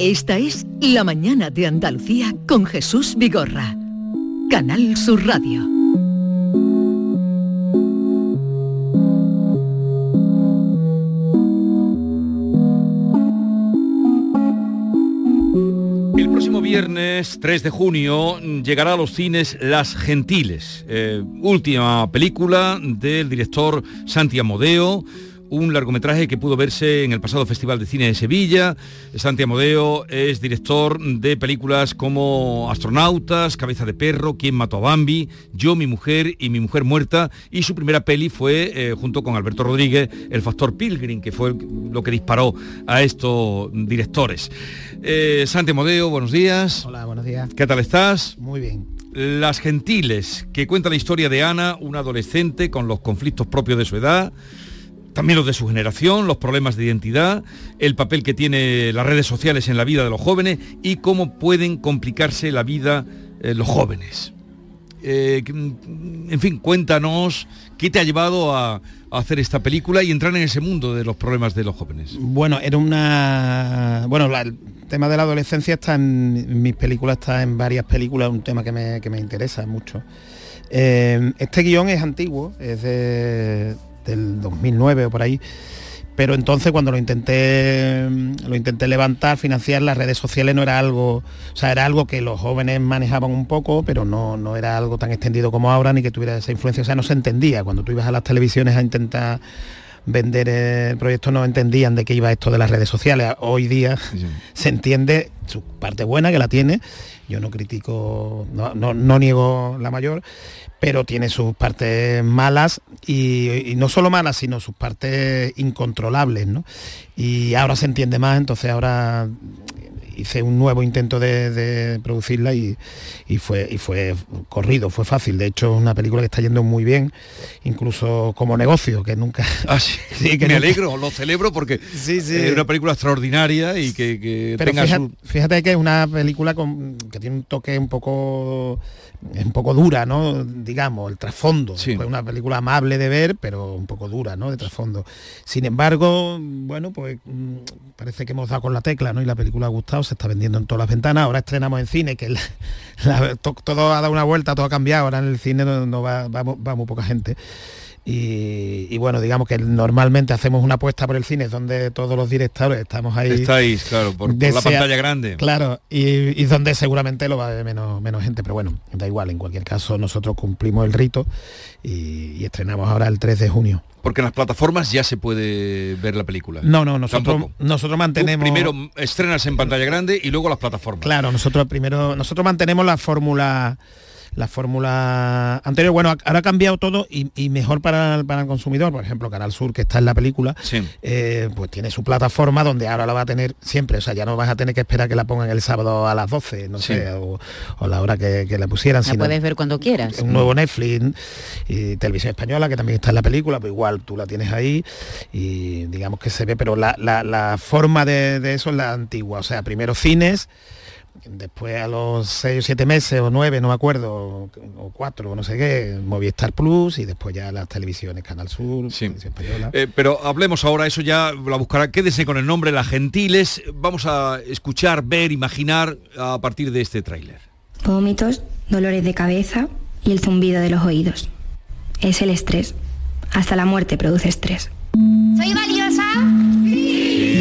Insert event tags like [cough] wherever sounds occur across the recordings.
Esta es La Mañana de Andalucía con Jesús Vigorra. Canal Sur Radio. El próximo viernes 3 de junio llegará a los cines Las Gentiles, eh, última película del director Santi Amodeo un largometraje que pudo verse en el pasado Festival de Cine de Sevilla. Santi Amodeo es director de películas como Astronautas, Cabeza de Perro, Quién mató a Bambi, Yo, mi mujer y mi mujer muerta. Y su primera peli fue, eh, junto con Alberto Rodríguez, El Factor Pilgrim, que fue lo que disparó a estos directores. Eh, Santi Amodeo, buenos días. Hola, buenos días. ¿Qué tal estás? Muy bien. Las Gentiles, que cuenta la historia de Ana, una adolescente con los conflictos propios de su edad también los de su generación, los problemas de identidad, el papel que tiene las redes sociales en la vida de los jóvenes y cómo pueden complicarse la vida eh, los jóvenes. Eh, mm, en fin, cuéntanos qué te ha llevado a, hacer esta película y entrar en ese mundo de los problemas de los jóvenes. Bueno, era una... Bueno, el tema de la adolescencia está en, mis películas, está en varias películas, un tema que me, interesa mucho. Eh, este guion es antiguo, es de, del 2009 o por ahí. Pero entonces cuando lo intenté, lo intenté levantar, financiar, las redes sociales no era algo, o sea, era algo que los jóvenes manejaban un poco, pero no, no era algo tan extendido como ahora, ni que tuviera esa influencia, o sea, no se entendía. Cuando tú ibas a las televisiones a intentar vender el proyecto no entendían de qué iba esto de las redes sociales. Hoy día se entiende su parte buena que la tiene. Yo no critico, no, no niego la mayor, pero tiene sus partes malas y, no solo malas, sino sus partes incontrolables, ¿no? Y ahora se entiende más, entonces ahora hice un nuevo intento de, producirla y, fue, y fue corrido, fue fácil. De hecho, es una película que está yendo muy bien, incluso como negocio, que nunca... Ah, sí, [laughs] que me alegro, lo celebro porque sí, sí. es una película extraordinaria y que, tenga fíjate, fíjate, que es una película con, que tiene un toque un poco es un poco dura, ¿no? Digamos, el trasfondo. Es una película amable de ver, pero un poco dura, ¿no? De trasfondo. Sin embargo, bueno, pues mm, parece que hemos dado con la tecla, ¿no? Y la película ha gustado, se está vendiendo en todas las ventanas. Ahora estrenamos en cine, que todo ha dado una vuelta, todo ha cambiado. Ahora en el cine no, va, va muy poca gente. Y, bueno, digamos que normalmente hacemos una apuesta por el cine donde todos los directores estamos ahí. Estáis, claro, por, la pantalla grande. Claro, y, donde seguramente lo va a ver menos, menos gente, pero bueno, da igual, en cualquier caso nosotros cumplimos el rito y, estrenamos ahora el 3 de junio. Porque en las plataformas ya se puede ver la película. No, no, nosotros, nosotros mantenemos... primero estrenas en pantalla grande y luego las plataformas. Claro, nosotros primero, nosotros mantenemos la fórmula la fórmula anterior. Bueno, ahora ha cambiado todo y, mejor para, el consumidor. Por ejemplo, Canal Sur, que está en la película, eh, pues tiene su plataforma donde ahora la va a tener siempre. O sea, ya no vas a tener que esperar que la pongan el sábado a las 12, no sé, o, la hora que, la pusieran. La puedes ver cuando quieras. Un nuevo Netflix y Televisión Española, que también está en la película, pues igual tú la tienes ahí y digamos que se ve, pero la, forma de, de eso es la antigua. O sea, primero cines, después a los seis o siete meses o nueve, no me acuerdo, o cuatro, o no sé qué, Movistar Plus y después ya las televisiones, Canal Sur, sí. Eh, pero hablemos ahora, eso ya la buscará, quédese con el nombre Las Gentiles, vamos a escuchar, ver, imaginar a partir de este tráiler. Vómitos, dolores de cabeza y el zumbido de los oídos. Es el estrés. Hasta la muerte produce estrés. ¿Soy valiosa? Sí,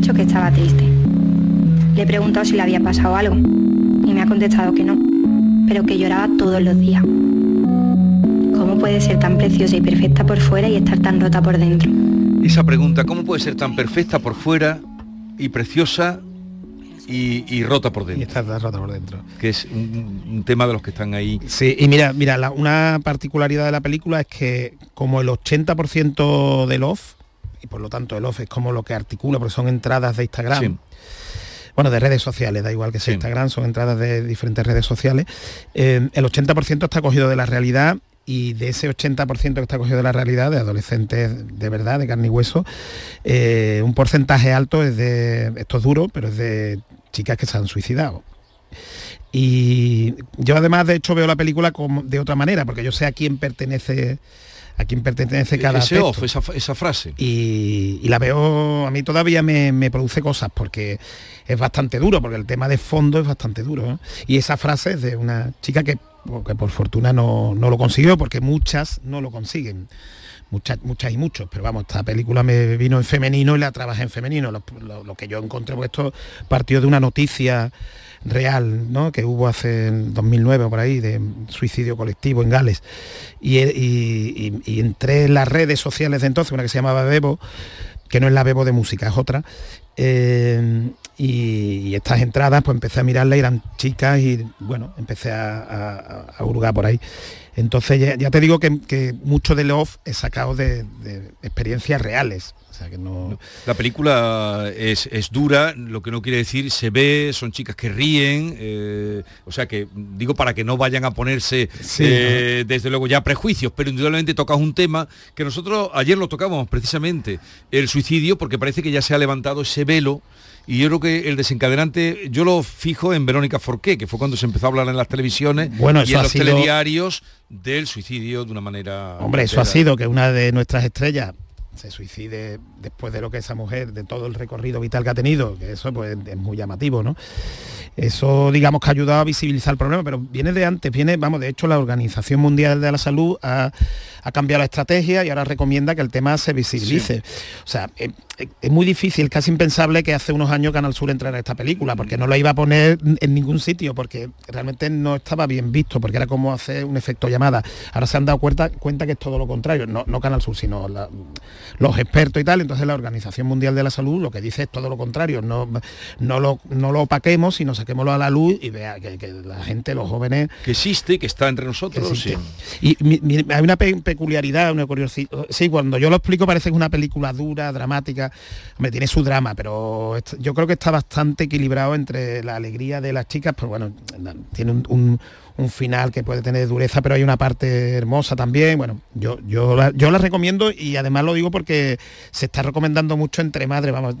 dicho que estaba triste. Le he preguntado si le había pasado algo y me ha contestado que no, pero que lloraba todos los días. ¿Cómo puede ser tan preciosa y perfecta por fuera y estar tan rota por dentro? Esa pregunta, ¿cómo puede ser tan perfecta por fuera y preciosa y, rota por dentro. Y está rota por dentro. Que es un, tema de los que están ahí. Sí, y mira, mira, una particularidad de la película es que como el 80% del off y por lo tanto el off es como lo que articula, porque son entradas de Instagram. Bueno, de redes sociales, da igual que sea Instagram, son entradas de diferentes redes sociales. Eh, el 80% está cogido de la realidad y de ese 80% que está cogido de la realidad, de adolescentes de verdad, de carne y hueso, eh, un porcentaje alto es de, esto es duro, pero es de chicas que se han suicidado. Y yo además de hecho veo la película como, de otra manera, porque yo sé a quién pertenece a quién pertenece cada Ese off, esa, frase. Y, la veo, a mí todavía me, produce cosas porque es bastante duro, porque el tema de fondo es bastante duro. Y esa frase es de una chica que, que por fortuna no, lo consiguió, porque muchas no lo consiguen. Muchas, muchas y muchos, pero vamos, esta película me vino en femenino y la trabajé en femenino. Lo, que yo encontré, pues esto partió de una noticia real ¿no? que hubo hace en 2009 por ahí de suicidio colectivo en Gales. Y, entré en las redes sociales de entonces una que se llamaba Bebo que no es la Bebo de música es otra eh, y, estas entradas pues empecé a mirarla eran chicas y bueno empecé a, a, hurgar por ahí. Entonces ya, te digo que, que, mucho de off he sacado de experiencias reales la película es, dura, lo que no quiere decir, se ve, son chicas que ríen, eh, o sea que digo para que no vayan a ponerse eh, desde luego ya prejuicios, pero indudablemente tocas un tema que nosotros ayer lo tocamos precisamente, el suicidio, porque parece que ya se ha levantado ese velo y yo creo que el desencadenante, yo lo fijo en Verónica Forqué, que fue cuando se empezó a hablar en las televisiones bueno, y en los telediarios del suicidio de una manera... Hombre, eso ha sido que una de nuestras estrellas se suicide después de lo que esa mujer, de todo el recorrido vital que ha tenido, que eso pues, es muy llamativo, ¿no? Eso, digamos, que ha ayudado a visibilizar el problema, pero viene de antes, viene, vamos, de hecho la Organización Mundial de la Salud ha, cambiado la estrategia y ahora recomienda que el tema se visibilice. O sea, es, muy difícil, casi impensable que hace unos años Canal Sur entrara a esta película, porque no la iba a poner en ningún sitio, porque realmente no estaba bien visto, porque era como hacer un efecto llamada. Ahora se han dado cuenta, cuenta que es todo lo contrario, no, no Canal Sur, sino los expertos y tal, entonces la Organización Mundial de la Salud lo que dice es todo lo contrario, no, no, lo, no lo opaquemos, sino saquémoslo a la luz y vea que, la gente, los jóvenes... Que existe, que está entre nosotros. Sí. Y hay una peculiaridad, una curiosidad. Sí, cuando yo lo explico parece que es una película dura, dramática. Me tiene su drama, pero yo creo que está bastante equilibrado entre la alegría de las chicas, pero bueno, tiene un, final que puede tener dureza, pero hay una parte hermosa también. Bueno, yo, yo, yo la recomiendo y además lo digo porque se está recomendando mucho entre madres. Vamos,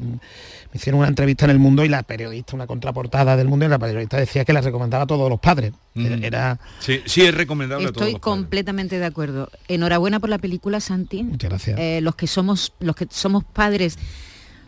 me hicieron una entrevista en El Mundo y la periodista, una contraportada del Mundo, y la periodista decía que la recomendaba a todos los padres. Mm. Era... Sí, sí, es recomendable Estoy a todos los completamente de acuerdo. Enhorabuena por la película, Santi. Muchas gracias. Eh, los, que somos, los que somos padres,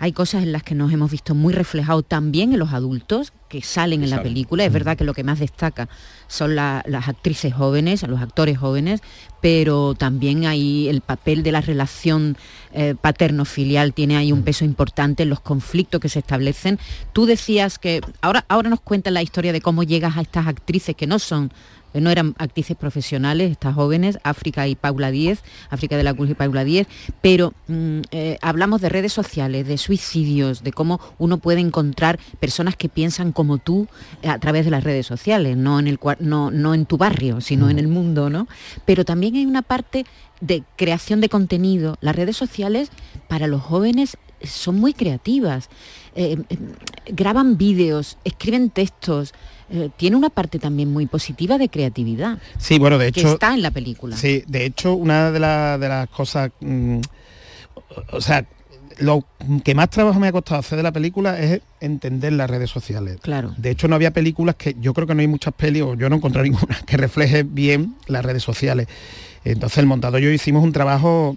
hay cosas en las que nos hemos visto muy reflejados también en los adultos, que salen en la película. Es verdad que lo que más destaca son la- las actrices jóvenes, los actores jóvenes, pero también hay el papel de la relación eh, paterno-filial tiene ahí un peso importante, los conflictos que se establecen. Tú decías que ahora, ahora nos cuentas la historia de cómo llegas a estas actrices que no son no eran actrices profesionales, estas jóvenes, África y Paula Díez, África de la Cruz y Paula Díez, pero mm, eh, hablamos de redes sociales, de suicidios, de cómo uno puede encontrar personas que piensan como tú eh, a través de las redes sociales, no en, el, no, no en tu barrio, sino en el mundo, ¿no? Pero también hay una parte de creación de contenido. Las redes sociales para los jóvenes son muy creativas. Eh, eh, graban vídeos, escriben textos. Eh, tiene una parte también muy positiva de creatividad. Sí, bueno, de que hecho... está en la película. Sí, de hecho, una de, la- de las cosas, mm, o sea, lo que más trabajo me ha costado hacer de la película es entender las redes sociales. Claro. De hecho, no había películas que yo creo que no hay muchas pelis, o yo no encontré [laughs] ninguna, que refleje bien las redes sociales. Entonces, el montador y yo hicimos un trabajo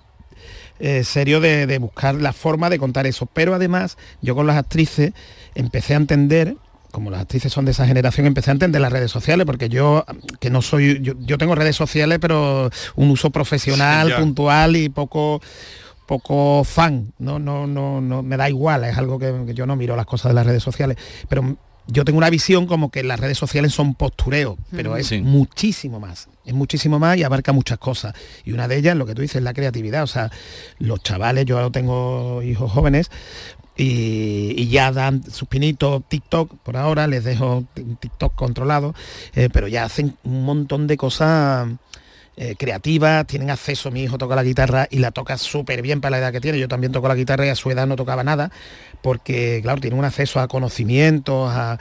eh, serio de, de buscar la forma de contar eso. Pero además, yo con las actrices empecé a entender como las actrices son de esa generación, empecé a entender las redes sociales, porque yo, que no soy, yo, yo tengo redes sociales, pero un uso profesional, Sí, puntual y poco poco fan, no, no, no, no, me da igual, es algo que, que yo no miro las cosas de las redes sociales, pero yo tengo una visión como que las redes sociales son postureo, pero es Sí. muchísimo más, es muchísimo más y abarca muchas cosas. Y una de ellas, lo que tú dices, es la creatividad. O sea, los chavales, yo ahora tengo hijos jóvenes, y, y ya dan sus pinitos TikTok por ahora, les dejo TikTok controlado, eh, pero ya hacen un montón de cosas eh, creativas, tienen acceso, mi hijo toca la guitarra y la toca súper bien para la edad que tiene, yo también toco la guitarra y a su edad no tocaba nada, porque claro, tienen un acceso a conocimientos, a,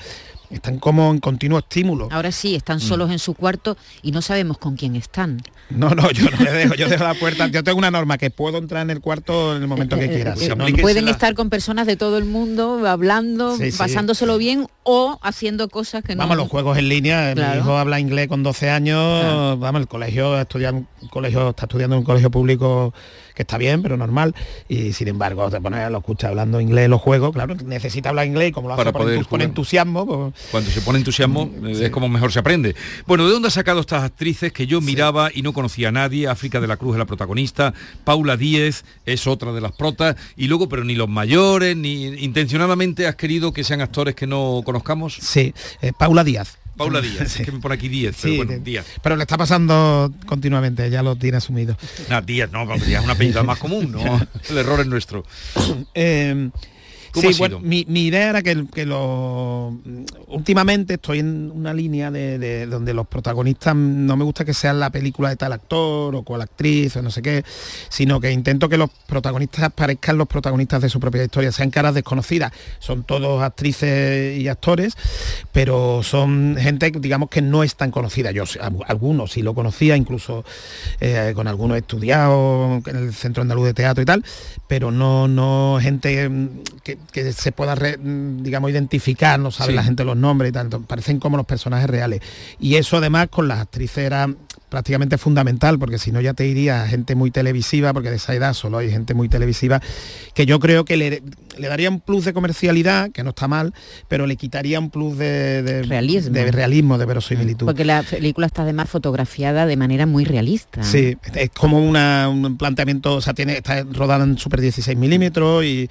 están como en continuo estímulo. Ahora sí, Mm. están solos en su cuarto y no sabemos con quién están. No, no, yo no le dejo, yo dejo la puerta, yo tengo una norma que puedo entrar en el cuarto en el momento que quiera. si no, no. Pueden estar con personas de todo el mundo, hablando, Sí, sí. pasándoselo bien o haciendo cosas que no... Vamos, los juegos en línea, Claro. mi hijo habla inglés con 12 años, vamos, el colegio, estudia en un colegio, está estudiando en un colegio público que está bien, pero normal, y sin embargo te pones, lo escucha hablando inglés, los juegos, claro, necesita hablar inglés y como lo hace Para por, poder jugar. entusiasmo, pues, Cuando se pone entusiasmo eh, es como mejor se aprende. Bueno, ¿de dónde ha sacado estas actrices que yo miraba y no conocía a nadie? África de la Cruz es la protagonista, Paula Díez es otra de las protas, y luego, pero ni los mayores, ni intencionadamente has querido que sean actores que no conozcamos. sí, eh, Paula Díaz. Paula Díaz, [laughs] Sí. es que me pone aquí Díez, pero Sí, bueno, Díaz. pero le está pasando continuamente, ya lo tiene asumido. No, Díaz, no, Díaz es un apellido más común, ¿no? [laughs] El error es nuestro. Eh, ¿Cómo sí, ha bueno, mi, mi idea era que, que lo últimamente estoy en una línea de, de donde los protagonistas no me gusta que sean la película de tal actor o cual actriz o no sé qué, sino que intento que los protagonistas parezcan los protagonistas de su propia historia, sean caras desconocidas. Son todos actrices y actores, pero son gente, digamos, que no es tan conocida. Yo algunos sí lo conocía, incluso eh, con algunos he estudiado en el Centro Andaluz de Teatro y tal, pero no, no gente mm, que, que se pueda, re- mm, digamos, identificar, no sabe Sí. la gente los nombres y tanto, parecen como los personajes reales. Y eso además con las actrices era prácticamente fundamental, porque si no ya te iría gente muy televisiva, porque de esa edad solo hay gente muy televisiva, que yo creo que le, le daría un plus de comercialidad, que no está mal, pero le quitaría un plus de, de Realismo. de realismo, de verosimilitud. Porque la película está además fotografiada de manera muy realista. Sí, es como una- un planteamiento, o sea, tiene, está rodada en super 16 milímetros y,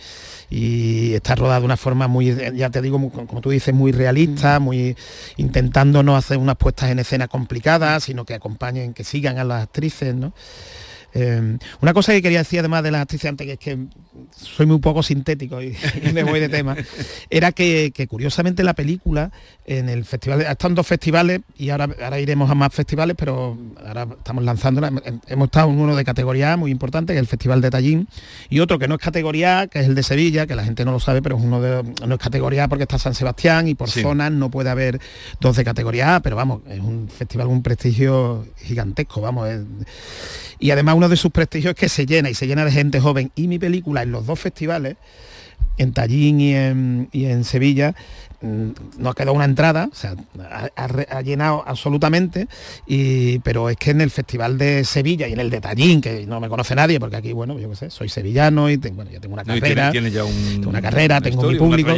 y está rodada de una forma muy, ya te digo, muy- como tú dices, muy realista, muy intentando no hacer unas puestas en escena complicadas, sino que acompañen, que sigan a las actrices, ¿no? Eh, una cosa que quería decir además de las actrices antes, que es que soy muy poco sintético y, y me voy de tema, era que, que curiosamente la película en el festival, ha estado en dos festivales y ahora, ahora iremos a más festivales, pero ahora estamos lanzándola. Hem- Hemos estado en uno de categoría A muy importante, que es el Festival de Tallín, y otro que no es categoría A, que es el de Sevilla, que la gente no lo sabe, pero es uno de, no es categoría A porque está San Sebastián y por Sí. zonas no puede haber dos de categoría A, pero vamos, es un festival con un prestigio gigantesco, vamos. es- y además uno de sus prestigios es que se llena y se llena de gente joven. Y mi película en los dos festivales, en Tallín y en, y en Sevilla, mm, no ha quedado una entrada, o sea, ha, ha re- ha llenado absolutamente, y, pero es que en el Festival de Sevilla y en el de Tallín, que no me conoce nadie, porque aquí, bueno, yo qué sé, soy sevillano y tengo, bueno, ya tengo una No, carrera, tiene, tiene ya un- tengo una carrera, una tengo historia, mi público,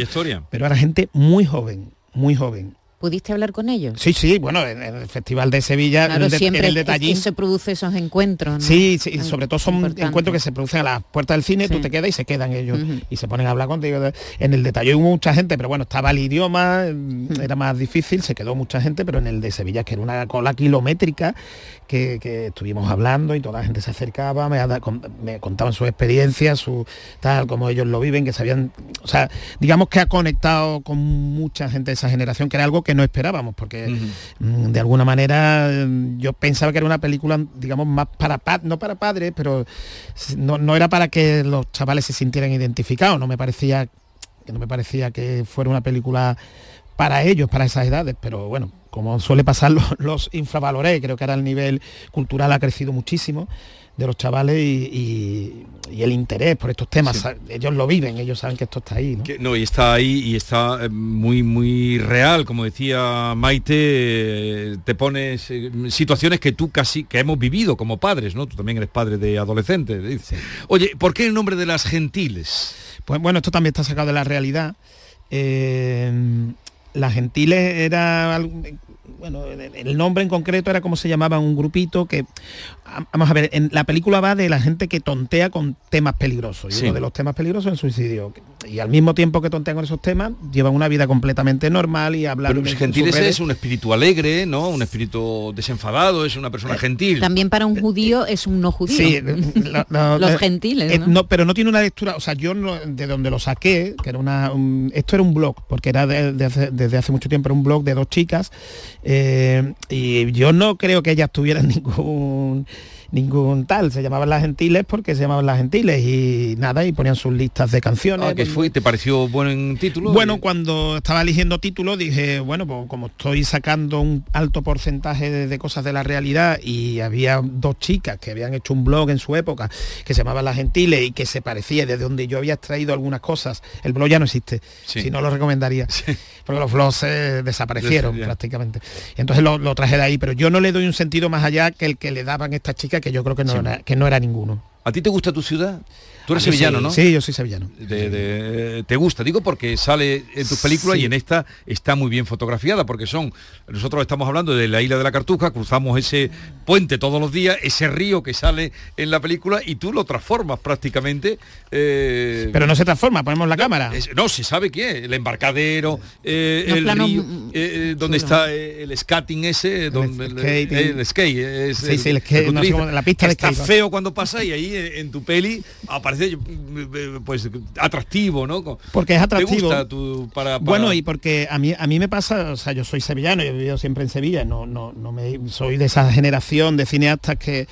pero era gente muy joven, muy joven. ¿Pudiste hablar con ellos? Sí, sí, bueno, en, el Festival de Sevilla, Claro, en, el de- siempre en el es- detallín. se produce esos encuentros. ¿no? Sí, sí, sobre todo son importante. encuentros que se producen a las puertas del cine, tú te quedas y se quedan ellos y se ponen a hablar contigo. En el detalle hubo mucha gente, pero bueno, estaba el idioma, mm, era más difícil, se quedó mucha gente, pero en el de Sevilla, que era una cola kilométrica, que, que estuvimos hablando y toda la gente se acercaba, me, contaban sus experiencias, su tal, como ellos lo viven, que sabían, o sea, digamos que ha conectado con mucha gente de esa generación, que era algo que no esperábamos, porque mm, de alguna manera mm, yo pensaba que era una película, digamos, más para pa- no para padres, pero no, no era para que los chavales se sintieran identificados, no me parecía que no me parecía que fuera una película para ellos, para esas edades, pero bueno, como suele pasar, [laughs] los, los infravaloré, creo que ahora el nivel cultural ha crecido muchísimo de los chavales y, y- y el interés por estos temas, Sí. ellos lo viven, ellos saben que esto está ahí, ¿no? Que- no, y está ahí y está eh, muy, muy real, como decía Maite, eh, te pones eh, situaciones que tú casi, que hemos vivido como padres, ¿no? Tú también eres padre de adolescentes. dice. Oye, ¿por qué el nombre de las gentiles? Pues bueno, esto también está sacado de la realidad. Eh, las Gentiles era bueno, el nombre en concreto era como se llamaba un grupito que a- vamos a ver, en la película va de la gente que tontea con temas peligrosos. Y Sí. uno de los temas peligrosos es el suicidio. Y al mismo tiempo que tontean con esos temas, llevan una vida completamente normal y hablan Pero gentiles redes. es un espíritu alegre, ¿no? Un espíritu desenfadado, es una persona gentil. También para un judío es un no judío. Sí, [laughs] lo- lo- Los eh, gentiles, eh, ¿no? pero no tiene una lectura, o sea, yo no- de donde lo saqué, que era una, un- esto era un blog, porque era de- de hace- desde hace mucho tiempo era un blog de dos chicas, eh, y yo no creo que ellas tuvieran ningún ningún tal, se llamaban las gentiles porque se llamaban las gentiles y nada, y ponían sus listas de canciones. Ah, ¿qué pues, fue? ¿Te pareció buen título? bueno, cuando estaba eligiendo títulos dije, bueno, pues como estoy sacando un alto porcentaje de, de cosas de la realidad y había dos chicas que habían hecho un blog en su época que se llamaban Las Gentiles y que se parecía de donde yo había extraído algunas cosas, el blog ya no existe, Sí. si no lo recomendaría, porque los blogs eh, desaparecieron prácticamente. Y entonces lo, lo traje de ahí, pero yo no le doy un sentido más allá que el que le daban estas chicas, que yo creo que no, Sí. era, que no era ninguno. ¿A ti te gusta tu ciudad? Tú eres sevillano, ¿no? Sí, yo soy sevillano. de- de- te gusta, digo porque sale en tus películas Sí. y en esta está muy bien fotografiada porque son, nosotros estamos hablando de la isla de la Cartuja, cruzamos ese puente todos los días, ese río que sale en la película y tú lo transformas prácticamente. eh, Pero no se transforma, ponemos la cámara. es- no, se sabe qué, el embarcadero, eh, el planos, río, mm, eh, eh, donde está eh, el skating ese, donde el, skating. el skate, es Sí, sí, el skate, no la pista de está skate, ¿no? feo cuando pasa y ahí eh, en tu peli aparece eh, pues atractivo, ¿no? Porque es atractivo. ¿Te gusta tu, para, para- Bueno, y porque a mí a mí me pasa, o sea, yo soy sevillano, yo he vivido siempre en Sevilla, no, no, no me soy de esa generación de cineastas que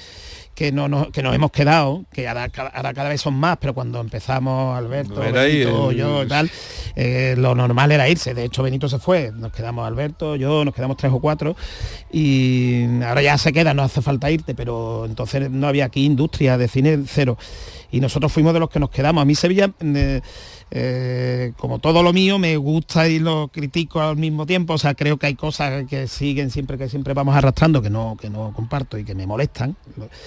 que no, no- que nos hemos quedado, que ahora, cada- ahora cada vez son más, pero cuando empezamos Alberto, ahí Benito, el- yo y tal, eh, lo normal era irse. De hecho, Benito se fue, nos quedamos Alberto, yo, nos quedamos tres o cuatro, y ahora ya se queda, no hace falta irte, pero entonces no había aquí industria de cine cero. Y nosotros fuimos de los que nos quedamos. A mí Sevilla, eh, eh, como todo lo mío, me gusta y lo critico al mismo tiempo. O sea, creo que hay cosas que siguen siempre, que siempre vamos arrastrando, que no, que no comparto y que me molestan.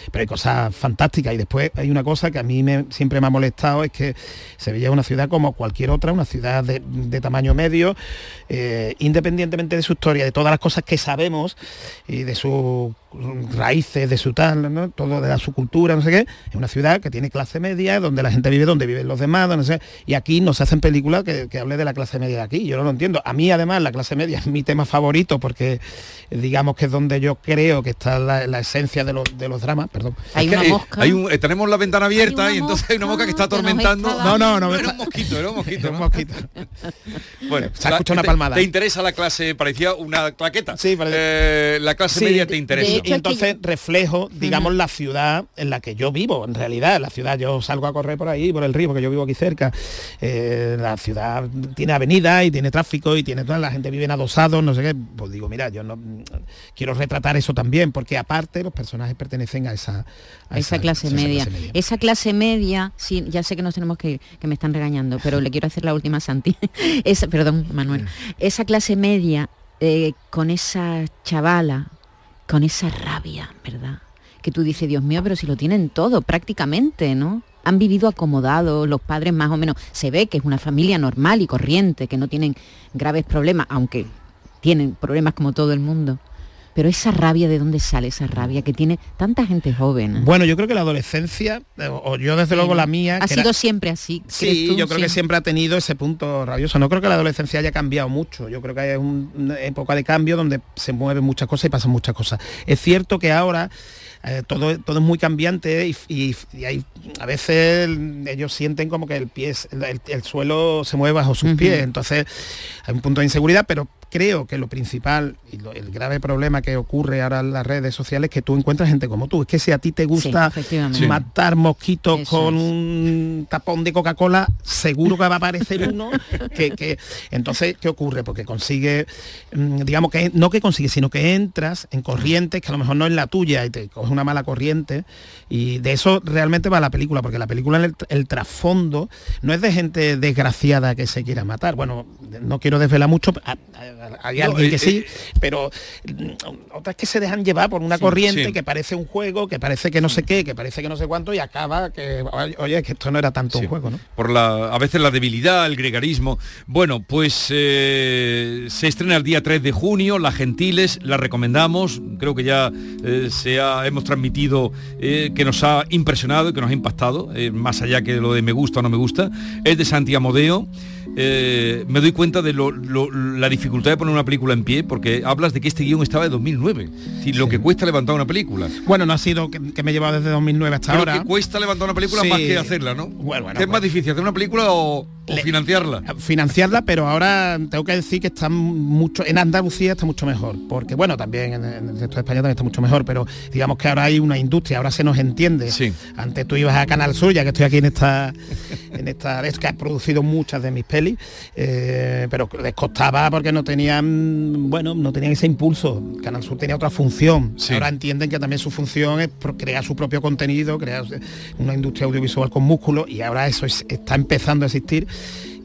Pero hay cosas fantásticas. Y después hay una cosa que a mí me- siempre me ha molestado, es que Sevilla es una ciudad como cualquier otra, una ciudad de, tamaño medio, eh, independientemente de su historia, de todas las cosas que sabemos y de sus raíces, de su tal, ¿no? todo de la- su cultura, no sé qué, es una ciudad que tiene clase media, donde la gente vive donde viven los demás, no sé, y aquí no se hacen películas que, que hable de la clase media de aquí, yo no lo entiendo. A mí además la clase media es mi tema favorito porque digamos que es donde yo creo que está la, la esencia de los, de los dramas, perdón. Hay Es que, una eh, mosca. hay un- eh, tenemos la ventana abierta y entonces hay una mosca que está que nos atormentando. No, no, no, no era un mosquito, era un [laughs] mosquito. Un ¿no? mosquito. Bueno, Se ha escuchado una palmada. Te interesa la clase, parecía una claqueta. Sí, parece- Eh, la clase Sí, media te interesa. de Y entonces reflejo, digamos, la ciudad en la que yo vivo, en realidad, la ciudad, yo salgo a correr por ahí, por el río, porque yo vivo aquí cerca. Eh, la ciudad tiene avenida y tiene tráfico y tiene toda la gente vive en adosados, no sé qué. Pues digo, mira, yo no quiero retratar eso también, porque aparte los personajes pertenecen a esa, a esa clase a esa media. clase media. Esa clase media, sí, ya sé que nos tenemos que ir, que me están regañando, pero le quiero hacer la última Santi. [laughs] Esa, perdón, Manuel. Esa clase media eh, con esa chavala, con esa rabia, ¿verdad? Que tú dices, Dios mío, pero si lo tienen todo, prácticamente, ¿no? han vivido acomodados, los padres más o menos, se ve que es una familia normal y corriente, que no tienen graves problemas, aunque tienen problemas como todo el mundo. Pero esa rabia, ¿de dónde sale esa rabia que tiene tanta gente joven? Bueno, yo creo que la adolescencia, eh, o yo desde luego la mía... Ha sido era- siempre así. ¿crees Sí, tú? yo creo que siempre ha tenido ese punto rabioso. No creo que la adolescencia haya cambiado mucho. Yo creo que hay un- una época de cambio donde se mueven muchas cosas y pasan muchas cosas. Es cierto que ahora eh, todo, todo es muy cambiante y, y- y hay, a veces ellos sienten como que el pie, el, el- el suelo se mueve bajo sus pies. Entonces hay un punto de inseguridad, pero creo que lo principal y lo- el grave problema que ocurre ahora en las redes sociales es que tú encuentras gente como tú. Es que si a ti te gusta. Sí. matar mosquitos Eso con es. un tapón de Coca-Cola, seguro que va a aparecer uno que, que- entonces ¿qué ocurre? Porque consigue mm, digamos que no que consigue, sino que entras en corrientes que a lo mejor no es la tuya y te coge una mala corriente y de eso realmente va la película, porque la película el, el trasfondo no es de gente desgraciada que se quiera matar. Bueno, no quiero desvelar mucho, hay No, alguien eh, que sí, eh, pero mm, otras que se dejan llevar por una Sí, corriente sí. que parece un juego, que parece que no sé qué, que parece que no sé cuánto y acaba que oye, que esto no era tanto un juego, ¿no? por la, a veces la debilidad, el gregarismo. Bueno, pues eh, se estrena el día 3 de junio, Las Gentiles, la recomendamos, creo que ya eh, se ha, hemos transmitido eh, que nos ha impresionado y que nos ha impactado, eh, más allá que lo de me gusta o no me gusta, es de Santi Amodeo. Eh, me doy cuenta de lo- lo- la dificultad de poner una película en pie, porque hablas de que este guion estaba de 2009, es decir, lo que cuesta levantar una película. Bueno, no ha sido que, que me he llevado desde 2009 hasta Pero ahora. que cuesta levantar una película Sí. más que hacerla, ¿no? Bueno, bueno, ¿Qué es más difícil, hacer una película o, o financiarla? financiarla, pero ahora tengo que decir que está mucho, en Andalucía está mucho mejor, porque bueno, también en, en el resto de España también está mucho mejor, pero digamos que ahora hay una industria, ahora se nos entiende. Antes tú ibas a Canal Sur, ya que estoy aquí en esta, en esta, es que has producido muchas de mis pelis, eh, pero les costaba porque no tenían, bueno, no tenían ese impulso. Canal Sur tenía otra función. Ahora entienden que también su función es crear su propio contenido, crear una industria audiovisual con músculo y ahora eso es- está empezando a existir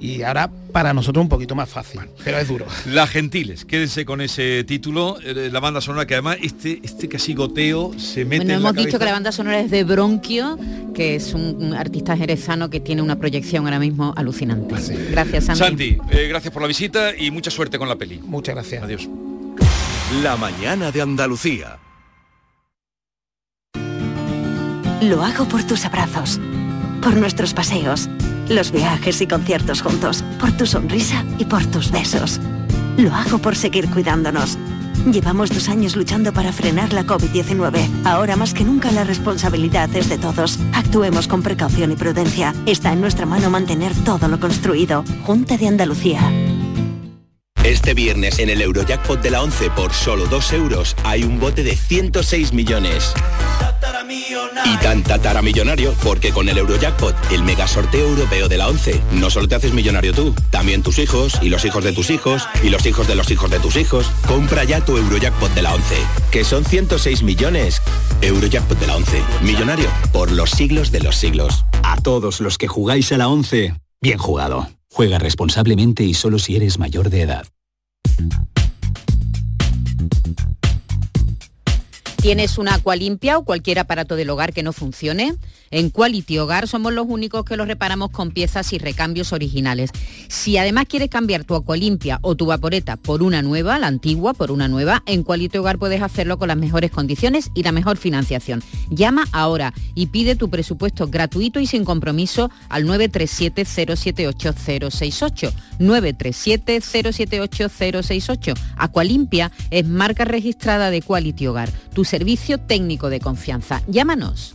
y ahora para nosotros un poquito más fácil, pero es duro. Las Gentiles, quédense con ese título, eh, la banda sonora que además este, este casi goteo se mete Bueno, en hemos la dicho que la banda sonora es de Bronquio, que es un, un artista jerezano que tiene una proyección ahora mismo alucinante. Gracias, Santi. Santi, eh, gracias por la visita y mucha suerte con la peli. Muchas gracias. Adiós. La mañana de Andalucía. Lo hago por tus abrazos, por nuestros paseos, los viajes y conciertos juntos, por tu sonrisa y por tus besos. Lo hago por seguir cuidándonos. Llevamos dos años luchando para frenar la COVID-19. Ahora más que nunca la responsabilidad es de todos. Actuemos con precaución y prudencia. Está en nuestra mano mantener todo lo construido. Junta de Andalucía. Este viernes en el Eurojackpot de la 11 por solo 2 euros hay un bote de 106 millones. Y tan tatara millonario porque con el Eurojackpot, el mega sorteo europeo de la 11, no solo te haces millonario tú, también tus hijos y los hijos de tus hijos y los hijos de los hijos de tus hijos. Compra ya tu Eurojackpot de la 11, que son 106 millones. Eurojackpot de la 11, millonario por los siglos de los siglos. A todos los que jugáis a la 11, bien jugado. Juega responsablemente y solo si eres mayor de edad. ¿Tienes una agua limpia o cualquier aparato del hogar que no funcione? En Quality Hogar somos los únicos que los reparamos con piezas y recambios originales. Si además quieres cambiar tu agua limpia o tu vaporeta por una nueva, la antigua por una nueva, en Quality Hogar puedes hacerlo con las mejores condiciones y la mejor financiación. Llama ahora y pide tu presupuesto gratuito y sin compromiso al 937-078-068. 937-078-068. Aqualimpia es marca registrada de Quality Hogar, tu servicio técnico de confianza. Llámanos.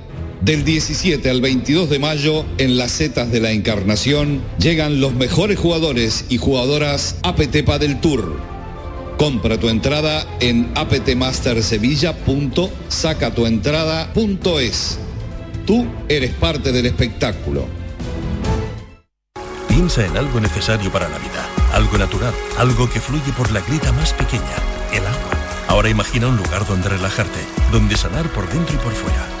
Del 17 al 22 de mayo, en las setas de la Encarnación, llegan los mejores jugadores y jugadoras APT Padel Tour. Compra tu entrada en aptmastersevilla.sacatuentrada.es. Tú eres parte del espectáculo. Piensa en algo necesario para la vida, algo natural, algo que fluye por la grita más pequeña, el agua. Ahora imagina un lugar donde relajarte, donde sanar por dentro y por fuera.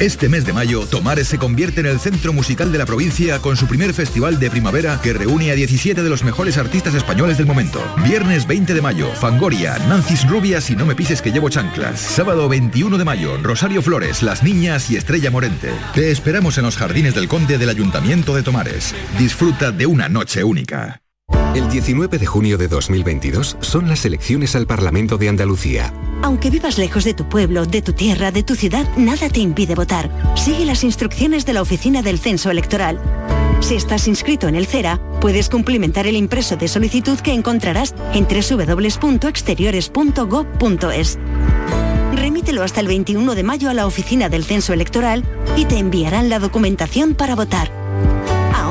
Este mes de mayo, Tomares se convierte en el centro musical de la provincia con su primer festival de primavera que reúne a 17 de los mejores artistas españoles del momento. Viernes 20 de mayo, Fangoria, Nancis Rubias y No me pises que llevo chanclas. Sábado 21 de mayo, Rosario Flores, Las Niñas y Estrella Morente. Te esperamos en los jardines del Conde del Ayuntamiento de Tomares. Disfruta de una noche única. El 19 de junio de 2022 son las elecciones al Parlamento de Andalucía. Aunque vivas lejos de tu pueblo, de tu tierra, de tu ciudad, nada te impide votar. Sigue las instrucciones de la Oficina del Censo Electoral. Si estás inscrito en el CERA, puedes cumplimentar el impreso de solicitud que encontrarás en www.exteriores.gov.es. Remítelo hasta el 21 de mayo a la Oficina del Censo Electoral y te enviarán la documentación para votar.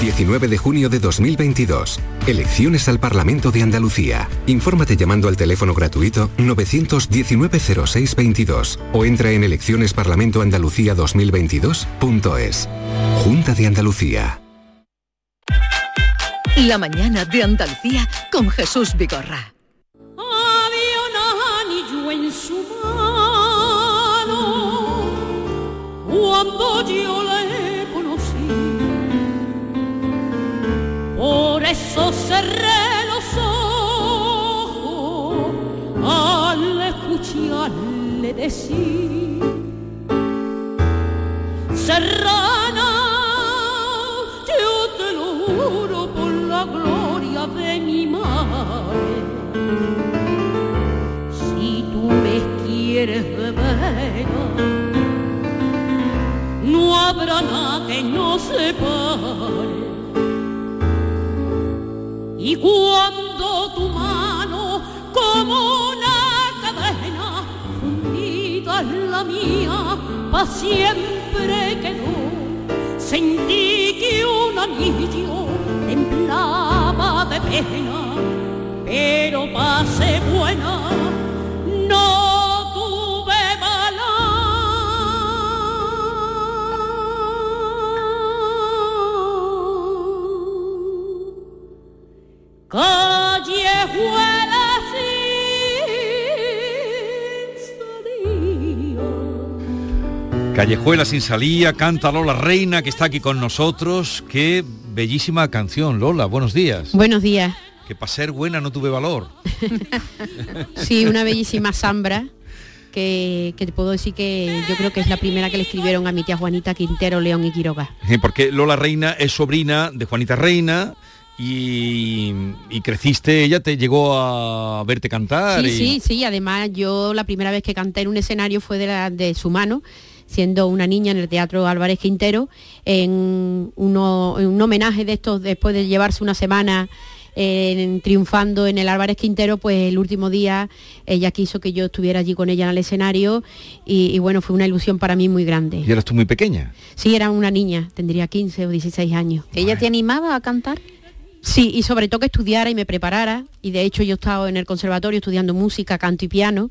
19 de junio de 2022. Elecciones al Parlamento de Andalucía. Infórmate llamando al teléfono gratuito 919-0622 o entra en eleccionesparlamentoandalucía2022.es. Junta de Andalucía. La mañana de Andalucía con Jesús Vigorra. 心。Callejuela sin salía, canta Lola Reina, que está aquí con nosotros. Qué bellísima canción, Lola. Buenos días. Buenos días. Que para ser buena no tuve valor. [laughs] Sí, una bellísima zambra que, que te puedo decir que yo creo que es la primera que le escribieron a mi tía Juanita Quintero, León y Quiroga. Porque Lola Reina es sobrina de Juanita Reina y, y creciste, ella te llegó a verte cantar. Sí, y- sí, sí. Además, yo la primera vez que canté en un escenario fue de, la- de su mano, siendo una niña en el Teatro Álvarez Quintero, en, uno- en un homenaje de estos, después de llevarse una semana en- triunfando en el Álvarez Quintero, pues el último día ella quiso que yo estuviera allí con ella en el escenario y, y bueno, fue una ilusión para mí muy grande. Y eras tú muy pequeña. Sí, era una niña, tendría 15 o 16 años. ¿Ella te animaba a cantar? Sí, y sobre todo que estudiara y me preparara. Y de hecho yo he estado en el conservatorio estudiando música, canto y piano.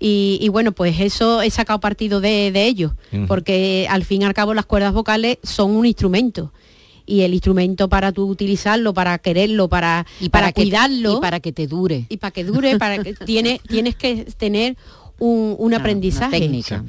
Y, y bueno, pues eso he sacado partido de, de ello. Porque al fin y al cabo las cuerdas vocales son un instrumento. Y el instrumento para tú utilizarlo, para quererlo, para, Y para que- cuidarlo. y para que te dure. Y para que dure, para que [laughs] tiene, tienes que tener un, un aprendizaje. técnica.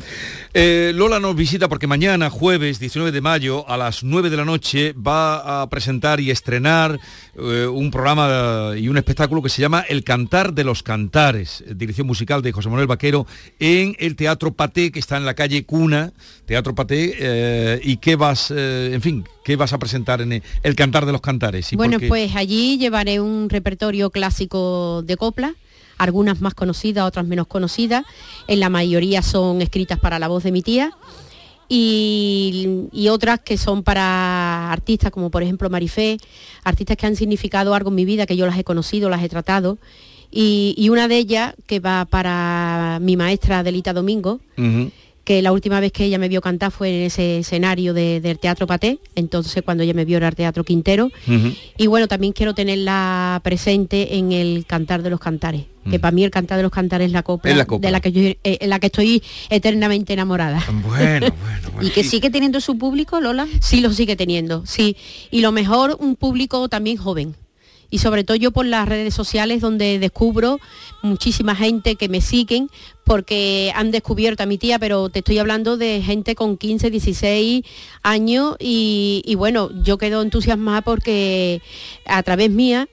Eh, Lola nos visita porque mañana, jueves 19 de mayo, a las 9 de la noche, va a presentar y estrenar eh, un programa y un espectáculo que se llama El Cantar de los Cantares, dirección musical de José Manuel Vaquero, en el Teatro Paté, que está en la calle Cuna, Teatro Paté, eh, y qué vas, eh, en fin, qué vas a presentar en el, Cantar de los Cantares. Bueno, pues allí llevaré un repertorio clásico de copla, algunas más conocidas, otras menos conocidas. En la mayoría son escritas para la voz de mi tía. Y, y otras que son para artistas como por ejemplo Marifé, artistas que han significado algo en mi vida, que yo las he conocido, las he tratado. Y, y una de ellas que va para mi maestra Delita Domingo, que la última vez que ella me vio cantar fue en ese escenario de- del Teatro Paté, entonces cuando ella me vio era el Teatro Quintero. Y bueno, también quiero tenerla presente en el Cantar de los Cantares, que para mí el Cantar de los Cantares es la copla, la copla. de la que yo eh, en la que estoy eternamente enamorada. Bueno, [laughs] ¿Y que sigue teniendo su público, Lola? Sí, lo sigue teniendo, sí. Y lo mejor, un público también joven. Y sobre todo yo por las redes sociales donde descubro muchísima gente que me siguen porque han descubierto a mi tía, pero te estoy hablando de gente con 15, 16 años y, y bueno, yo quedo entusiasmada porque a través mía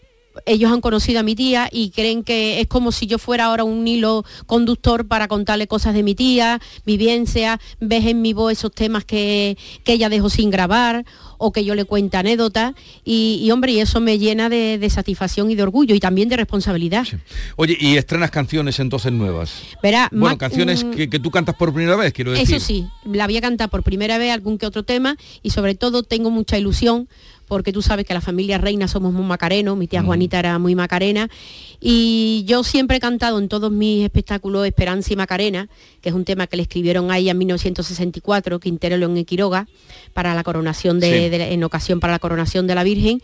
ellos han conocido a mi tía y creen que es como si yo fuera ahora un hilo conductor para contarle cosas de mi tía, vivencia, ves en mi voz esos temas que, que ella dejó sin grabar o que yo le cuente anécdotas y, y, hombre, y eso me llena de, de satisfacción y de orgullo y también de responsabilidad. Oye, y estrenas canciones entonces nuevas. Verá, Bueno, canciones mm, que, que tú cantas por primera vez, quiero decir. Eso sí, la voy a cantar por primera vez algún que otro tema y sobre todo tengo mucha ilusión porque tú sabes que la familia reina somos muy macarenos, mi tía Juanita era muy macarena y yo siempre he cantado en todos mis espectáculos Esperanza y Macarena, que es un tema que le escribieron a ella en 1964, Quintero León y Quiroga, para la coronación de, Sí. de la- en ocasión para la coronación de la Virgen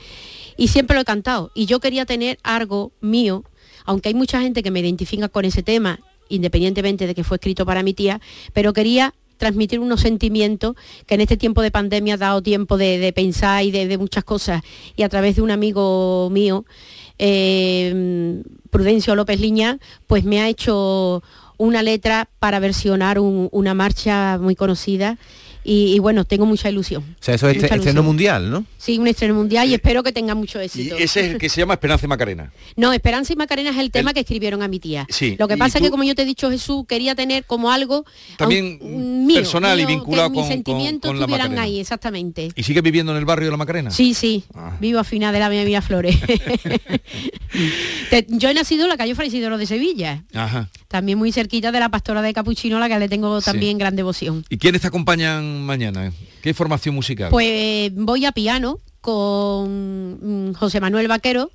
y siempre lo he cantado y yo quería tener algo mío, aunque hay mucha gente que me identifica con ese tema independientemente de que fue escrito para mi tía, pero quería transmitir unos sentimientos que en este tiempo de pandemia ha dado tiempo de, pensar y de, muchas cosas. Y a través de un amigo mío, eh, Prudencio López Liña, pues me ha hecho una letra para versionar un- una marcha muy conocida. Y, y bueno, tengo mucha ilusión. O sea, eso es este- estreno mundial, ¿no? Sí, un estreno mundial y espero que tenga mucho Y éxito. ese es el que se llama Esperanza y Macarena. [laughs] No, Esperanza y Macarena es el tema que escribieron a mi tía. Sí, Lo que pasa es que, como yo te he dicho, Jesús, quería tener como algo También mío, personal y vinculado que con- mis con- sentimientos con la estuvieran Macarena. ahí, exactamente. ¿Y sigue viviendo en el barrio de la Macarena? Sí, sí, Ah. vivo a final de la Avenida Flores. [laughs] Te- yo he nacido en la calle Fray Isidoro de Sevilla, Ajá. también muy cerquita de la Pastora de Capuchino, a la que le tengo también gran devoción. ¿Y quiénes te acompañan mañana? ¿Qué formación musical? Pues voy a piano con mm, José Manuel Vaquero,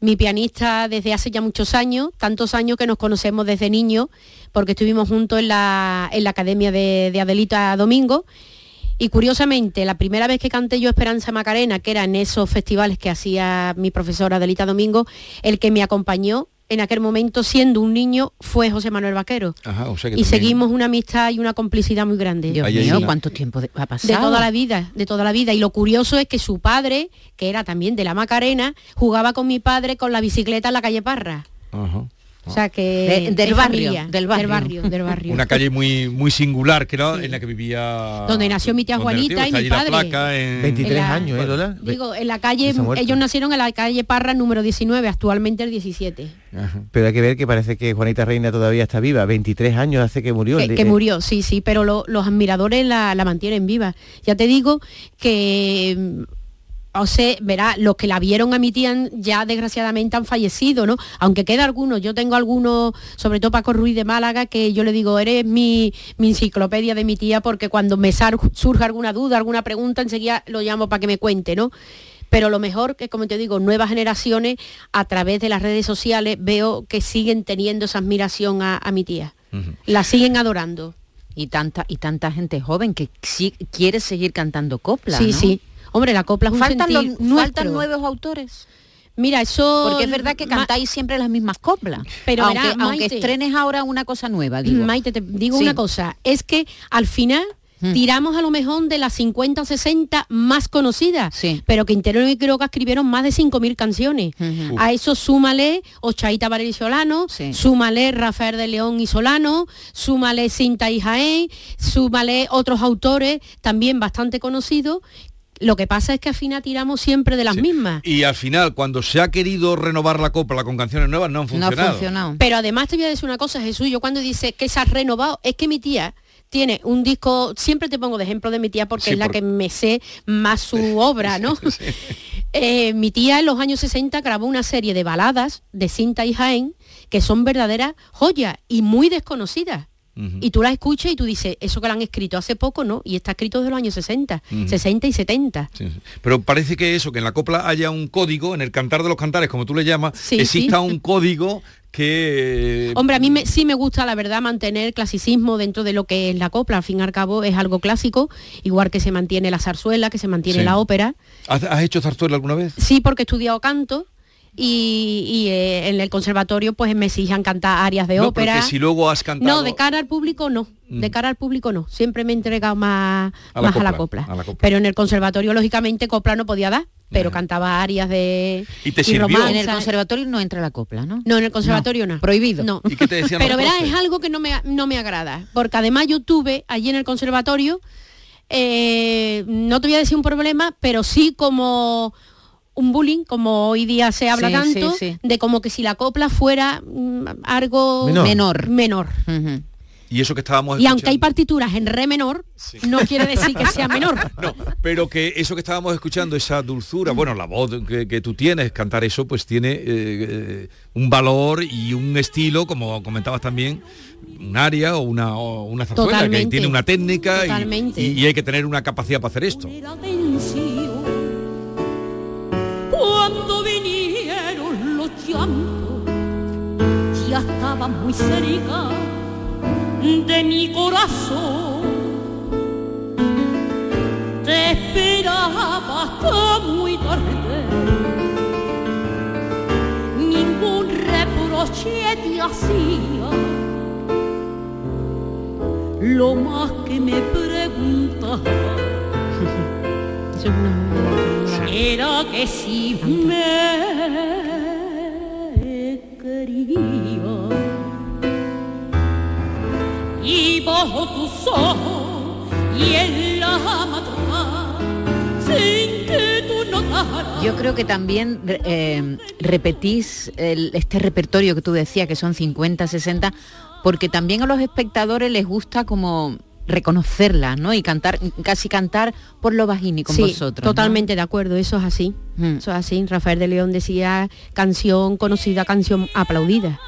mi pianista desde hace ya muchos años, tantos años que nos conocemos desde niños, porque estuvimos juntos en la, en la Academia de, de Adelita Domingo. Y curiosamente, la primera vez que canté yo Esperanza Macarena, que era en esos festivales que hacía mi profesora Adelita Domingo, el que me acompañó en aquel momento siendo un niño fue José Manuel Vaquero. Ajá, o sea que Y también- seguimos una amistad y una complicidad muy grande. Dios Ahí mío, una- ¿cuánto tiempo de- ha De pasado? toda la vida, de toda la vida. Y lo curioso es que su padre, que era también de la Macarena, jugaba con mi padre con la bicicleta en la calle Parra. Ajá. O sea que De- del barrio, familia, del barrio. del barrio, del barrio. Una calle muy muy singular que era en la que vivía Donde nació mi tía nació, Juanita y mi allí la padre. placa en- 23 En la- años, ¿eh, Lola? Digo, en la calle, ellos nacieron en la calle Parra número 19, actualmente el 17. Pero hay que ver que parece que Juanita Reina todavía está viva. 23 años hace que murió. Que, que murió, sí, sí, pero lo- los admiradores la, la mantienen viva. Ya te digo que, o sea, verá, los que la vieron a mi tía ya desgraciadamente han fallecido, ¿no? Aunque queda algunos, yo tengo algunos, sobre todo Paco Ruiz de Málaga, que yo le digo, eres mi, mi enciclopedia de mi tía, porque cuando me surge alguna duda, alguna pregunta, enseguida lo llamo para que me cuente, ¿no? Pero lo mejor que, como te digo, nuevas generaciones a través de las redes sociales veo que siguen teniendo esa admiración a, a mi tía. La siguen adorando. Y tanta, y tanta gente joven que sí quiere seguir cantando copla. Sí, ¿no? sí. Hombre, la copla es un ¿Faltan, sentir los- faltan nuevos autores? Mira, eso... Porque es verdad que cantáis siempre las mismas coplas. Pero aunque, verá, aunque Maite- estrenes ahora una cosa nueva, digo. Maite, te digo Sí. una cosa, es que al final Mm. tiramos a lo mejor de las 50 o 60 más conocidas, pero que Intero y Quiroga escribieron más de 5.000 canciones. A eso súmale Ochaita Varela y Solano, súmale Rafael de León y Solano, súmale Cinta y Jaén, súmale otros autores también bastante conocidos. Lo que pasa es que al final tiramos siempre de las mismas. Y al final, cuando se ha querido renovar la copla con canciones nuevas, no han funcionado. Pero además te voy a decir una cosa, Jesús, yo cuando dice que se ha renovado, es que mi tía tiene un disco, siempre te pongo de ejemplo de mi tía porque Sí, es la que me sé más su obra, ¿no? [laughs] Eh, mi tía en los años 60 grabó una serie de baladas de Cinta y Jaén que son verdaderas joyas y muy desconocidas. Y tú las escuchas y tú dices, eso que la han escrito hace poco, ¿no? Y está escrito desde los años 60, Ujú. 60 y 70. Sí, sí. Pero parece que eso, que en la copla haya un código, en el cantar de los cantares, como tú le llamas, Sí, exista un código que... Hombre, a mí me- sí me gusta, la verdad, mantener clasicismo dentro de lo que es la copla. Al fin y al cabo es algo clásico, igual que se mantiene la zarzuela, que se mantiene la ópera. ¿Has, has hecho zarzuela alguna vez? Sí, porque he estudiado canto y, y, eh, en el conservatorio pues me exigen cantar arias de no, ópera. porque si luego has cantado... No, de cara al público no. De Mm. cara al público no. Siempre me he entregado más, A la más a la copla, copla. a la copla. Pero en el conservatorio, lógicamente, copla no podía dar, pero cantaba arias de ¿Y te sirvió? romanza. En el conservatorio no entra la copla, ¿no? No, en el conservatorio no. Prohibido. No. ¿Y qué te decían [laughs] Pero verás, es algo que no me, no me agrada, porque además yo tuve allí en el conservatorio, eh, no te voy a decir un problema, pero sí como un bullying, como hoy día se habla Sí, tanto, sí, sí. de como que si la copla fuera mm, algo Menor. menor. Y eso que estábamos Y aunque hay partituras en re menor, no quiere decir que sea menor. [laughs] No, pero que eso que estábamos escuchando, esa dulzura, bueno, la voz que, que tú tienes, cantar eso, pues tiene eh, eh, un valor y un estilo, como comentabas también, un área o una, o una zarzuela, que tiene una técnica y, y hay que tener una capacidad para hacer esto. Ya estaba muy cerca de mi corazón. Te esperaba hasta muy tarde, ningún reproche te hacía. Lo más que me preguntaba [laughs] era que si me Yo creo que también eh, repetís este repertorio que tú decías, que son 50, 60, porque también a los espectadores les gusta como reconocerlas, ¿no? Y cantar, casi cantar por lo bajini con Sí, vosotros. ¿no? totalmente de acuerdo, eso es así. Eso es así. Rafael de León decía canción conocida, canción aplaudida.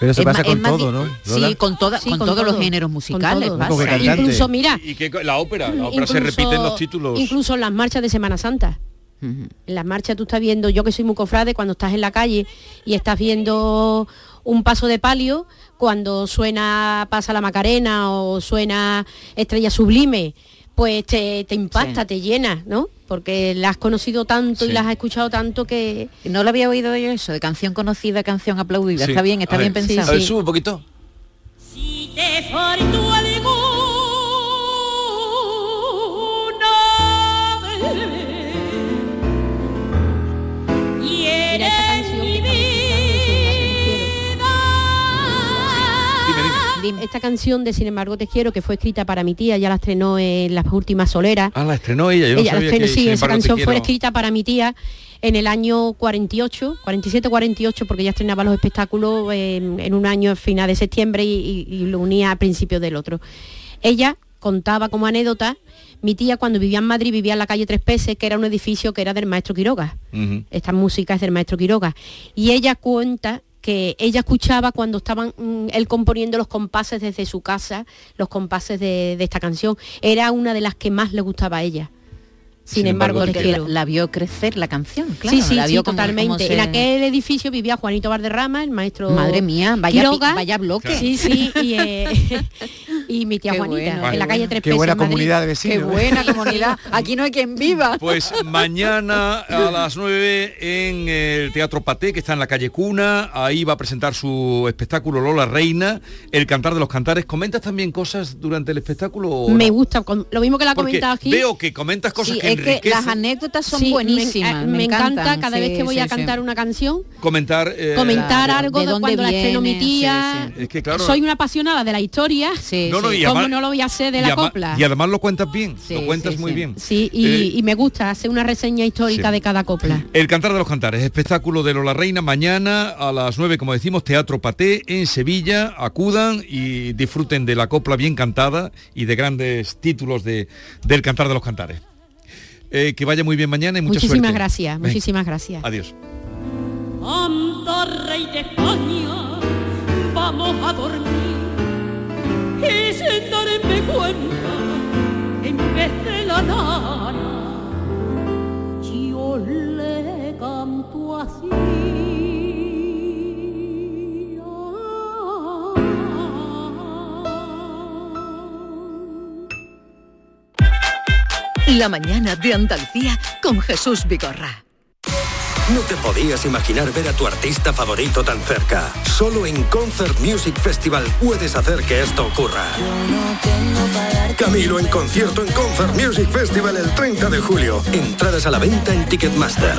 Pero eso Es pasa con todo, ¿no? Sí, con, toda- Sí, con con todos los todo, géneros con musicales. todo. pasa. Incluso, mira, Y que la ópera, la ópera se incluso- repiten los títulos. Incluso en las marchas de Semana Santa. En las marchas tú estás viendo, yo que soy muy cofrade, cuando estás en la calle y estás viendo un paso de palio, cuando suena Pasa la Macarena o suena Estrella Sublime, pues te, te impacta, Sí. te llena, ¿no? Porque la has conocido tanto y Sí. la has escuchado tanto que... No lo había oído yo eso, de canción conocida, canción aplaudida. Sí. Está bien, está A bien ver, pensado. A ver, sube un poquito. si te Esta canción de Sin embargo te quiero, que fue escrita para mi tía, ya la estrenó en las últimas soleras. Ah, la estrenó ella. Yo no Ella la sabía estrenó, que, sí, esa canción fue escrita para mi tía en el año 48, 47-48, porque ella estrenaba los espectáculos en, en un año a final de septiembre y, y- y lo unía a principios del otro. Ella contaba como anécdota, mi tía cuando vivía en Madrid vivía en la calle Tres Peces, que era un edificio que era del maestro Quiroga. Ujú. Esta música es del maestro Quiroga. Y ella cuenta que ella escuchaba cuando estaban mm, él componiendo los compases desde su casa, los compases de, de esta canción. Era una de las que más le gustaba a ella. Sin, embargo, la, la vio crecer la canción, claro. sí, sí, la sí, vio como- totalmente. como se- En aquel edificio vivía Juanito Valderrama, el maestro. Madre mía, vaya Quiroga. vaya bloque. Sí, sí, y, eh, [laughs] y mi tía Qué Juanita, bueno, en la calle. Tres Qué buena comunidad de vecinos. Qué buena comunidad. Aquí no hay quien viva. Pues mañana a las 9 en el Teatro Paté, que está en la calle Cuna, ahí va a presentar su espectáculo Lola Reina, el cantar de los cantares. ¿Comentas también cosas durante el espectáculo? o Me gusta, con- lo mismo que la ha comentado aquí. veo que comentas cosas Sí, que es que las anécdotas son Sí, buenísimas. eh, Me, encanta encantan, cada vez que voy sí, a sí. cantar una canción, Comentar... eh, comentar Claro, algo de cuando la estrenó mi tía. sí, Es que claro... Soy una apasionada de la historia. Sí, No, no, y ¿Cómo además- no lo voy a hacer de y la además- copla? Y además lo cuentas bien, Sí, lo cuentas sí, muy sí. bien. Sí, y, Eh, y me gusta hacer una reseña histórica sí. de cada copla. El Cantar de los Cantares, espectáculo de Lola Reina, mañana a las 9, como decimos, Teatro Paté en Sevilla. Acudan y disfruten de la copla bien cantada y de grandes títulos de, del Cantar de los Cantares. Eh, que vaya muy bien mañana y mucha Muchísimas suerte. gracias, muchísimas gracias. Adiós. Anda, rey de España, vamos a dormir y sin darme cuenta, en vez de la nana, yo le canto así. La mañana de Andalucía con Jesús Vigorra. No te podías imaginar ver a tu artista favorito tan cerca. Solo en Concert Music Festival puedes hacer que esto ocurra. Camilo en concierto en Concert Music Festival el 30 de julio. Entradas a la venta en Ticketmaster.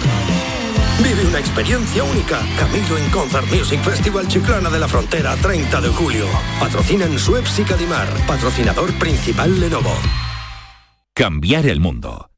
Vive una experiencia única. Camilo en Concert Music Festival Chiclana de la Frontera 30 de julio. Patrocinan Suez y Cadimar. Patrocinador principal Lenovo. Cambiar el mundo.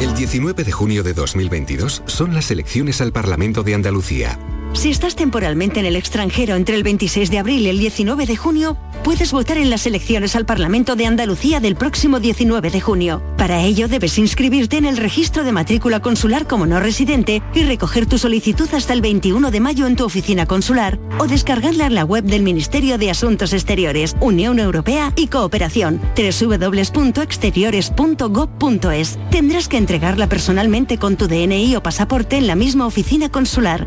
El 19 de junio de 2022 son las elecciones al Parlamento de Andalucía. Si estás temporalmente en el extranjero entre el 26 de abril y el 19 de junio, puedes votar en las elecciones al Parlamento de Andalucía del próximo 19 de junio. Para ello debes inscribirte en el registro de matrícula consular como no residente y recoger tu solicitud hasta el 21 de mayo en tu oficina consular o descargarla en la web del Ministerio de Asuntos Exteriores, Unión Europea y Cooperación, www.exteriores.gov.es. Tendrás que entregarla personalmente con tu DNI o pasaporte en la misma oficina consular.